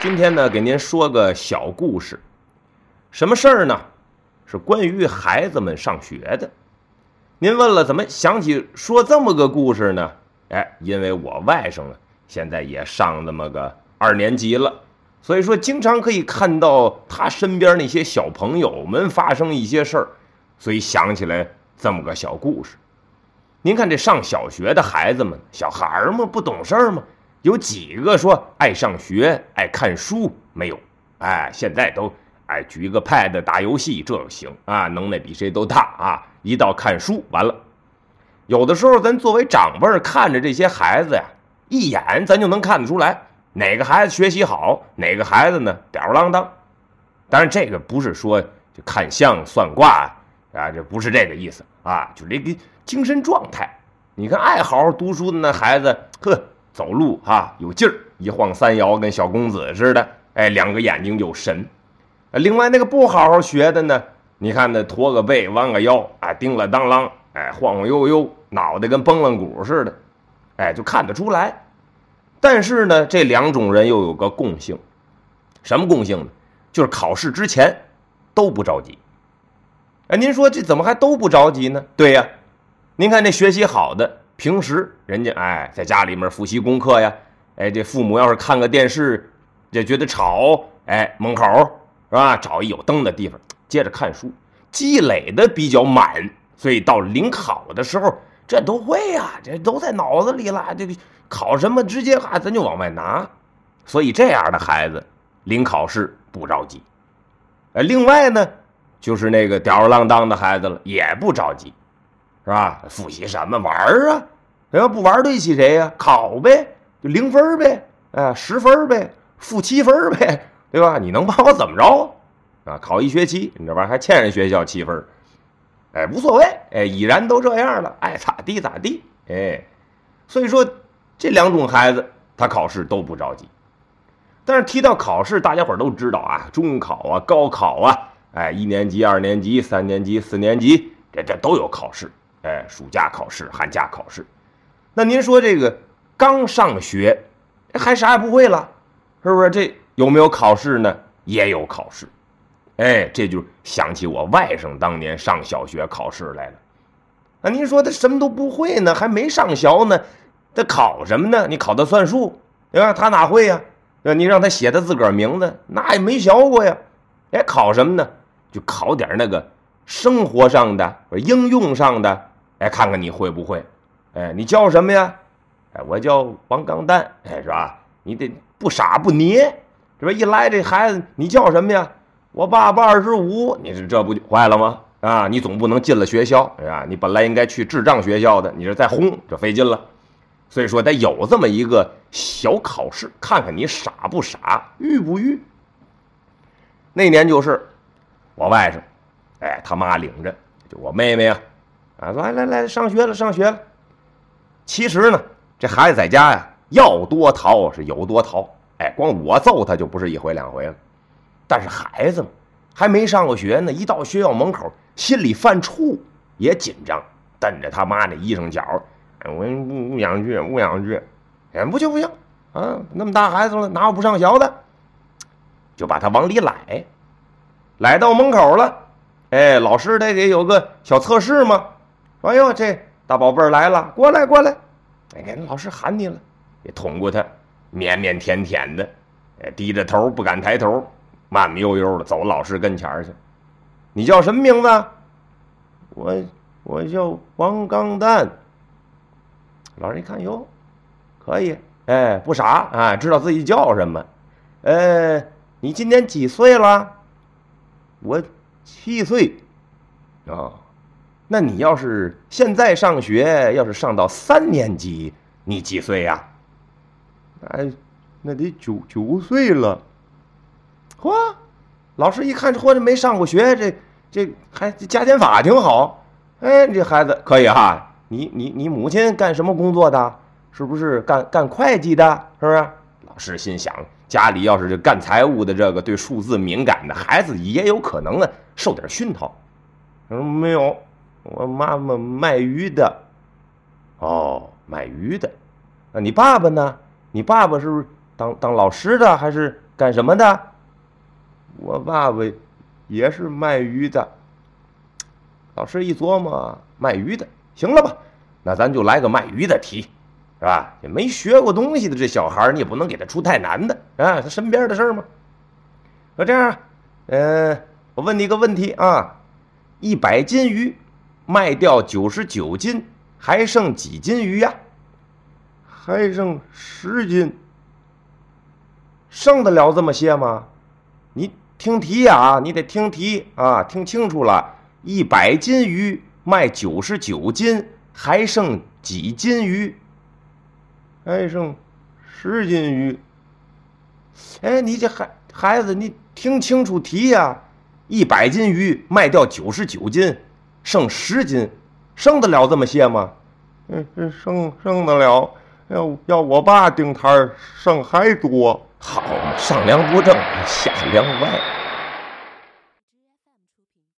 今天呢，给您说个小故事。什么事儿呢？是关于孩子们上学的。您问了，怎么想起说这么个故事呢？哎，因为我外甥呢，现在也上那么个二年级了，所以说经常可以看到他身边那些小朋友们发生一些事儿，所以想起来这么个小故事。您看这上小学的孩子们，小孩儿嘛，不懂事儿嘛。有几个说爱上学、爱看书？没有，哎，现在都哎举个 pad 打游戏，这行啊，能耐比谁都大啊！一到看书，完了。有的时候，咱作为长辈看着这些孩子呀，一眼咱就能看得出来，哪个孩子学习好，哪个孩子呢吊儿郎当。当然，这个不是说就看相算卦啊，这不是这个意思啊，就这个精神状态。你看，爱好好读书的那孩子，呵。走路哈有劲儿，一晃三摇跟小公子似的，哎，两个眼睛有神。另外那个不好好学的呢，你看那驼个背，弯个腰，啊，叮了当啷，哎，晃晃悠悠，脑袋跟崩了鼓似的，哎，就看得出来。但是呢，这两种人又有个共性，什么共性呢？就是考试之前都不着急。哎，您说这怎么还都不着急呢？对呀，您看这学习好的。平时人家哎，在家里面复习功课呀，哎，这父母要是看个电视，也觉得吵，哎，门口是吧？找一有灯的地方，接着看书，积累的比较满，所以到临考的时候，这都会呀，这都在脑子里了。这个考什么，直接啊，咱就往外拿。所以这样的孩子，临考试不着急。呃，另外呢，就是那个吊儿郎当的孩子了，也不着急。是吧？复习什么玩儿啊？要不玩对起谁呀？考呗，就零分呗，哎，十分呗，负七分呗，对吧？你能把我怎么着啊？考一学期，你这玩意儿还欠人学校七分哎，无所谓，哎，已然都这样了，爱咋地咋地，哎，所以说这两种孩子他考试都不着急。但是提到考试，大家伙都知道啊，中考啊，高考啊，哎，一年级、二年级、三年级、四年级，这这都有考试。哎，暑假考试、寒假考试，那您说这个刚上学还啥也不会了，是不是？这有没有考试呢？也有考试。哎，这就想起我外甥当年上小学考试来了。那您说他什么都不会呢，还没上学呢，他考什么呢？你考他算术，对吧？他哪会呀？那你让他写他自个儿名字，那也没学过呀。哎，考什么呢？就考点那个生活上的、应用上的。哎，看看你会不会？哎，你叫什么呀？哎，我叫王刚蛋，哎，是吧？你得不傻不捏，这不一来这孩子，你叫什么呀？我爸爸二十五，你这这不就坏了吗？啊，你总不能进了学校，是吧？你本来应该去智障学校的，你这再轰，这费劲了。所以说得有这么一个小考试，看看你傻不傻，愚不愚。那年就是我外甥，哎，他妈领着，就我妹妹呀。啊，来来来，上学了，上学了。其实呢，这孩子在家呀，要多淘是有多淘。哎，光我揍他就不是一回两回了。但是孩子嘛，还没上过学呢，一到学校门口，心里犯怵，也紧张，瞪着他妈那衣裳角哎，我不不想去，不想去。哎，不行不行，啊，那么大孩子了，哪有不上学的？就把他往里来，来到门口了。哎，老师得给有个小测试嘛。哎呦，这大宝贝儿来了，过来过来！哎，给老师喊你了，也捅过他，腼腼腆腆的，哎，低着头不敢抬头，慢慢悠悠的走老师跟前去。你叫什么名字？我我叫王刚蛋。老师一看，哟，可以，哎，不傻啊，知道自己叫什么。呃，你今年几岁了？我七岁。哦。那你要是现在上学，要是上到三年级，你几岁呀？哎，那得九九岁了。嚯，老师一看，这或者没上过学，这这还加减法挺好。哎，这孩子可以哈。你你你母亲干什么工作的？是不是干干会计的？是不是？老师心想，家里要是干财务的，这个对数字敏感的孩子也有可能呢，受点熏陶。嗯，没有。我妈妈卖鱼的，哦，卖鱼的，那你爸爸呢？你爸爸是不是当当老师的，还是干什么的？我爸爸也是卖鱼的。老师一琢磨，卖鱼的，行了吧？那咱就来个卖鱼的题，是吧？也没学过东西的这小孩，你也不能给他出太难的啊，他身边的事儿嘛。那这样，嗯，我问你一个问题啊：一百斤鱼卖掉九十九斤，还剩几斤鱼呀？还剩十斤。剩得了这么些吗？你听题呀，你得听题啊，听清楚了。一百斤鱼卖九十九斤，还剩几斤鱼？还剩十斤鱼。哎，你这孩孩子，你听清楚题呀！一百斤鱼卖掉九十九斤，剩十斤，剩得了这么些吗？嗯，剩剩得了。要要我爸顶摊儿，剩还多。好，上梁不正下梁歪。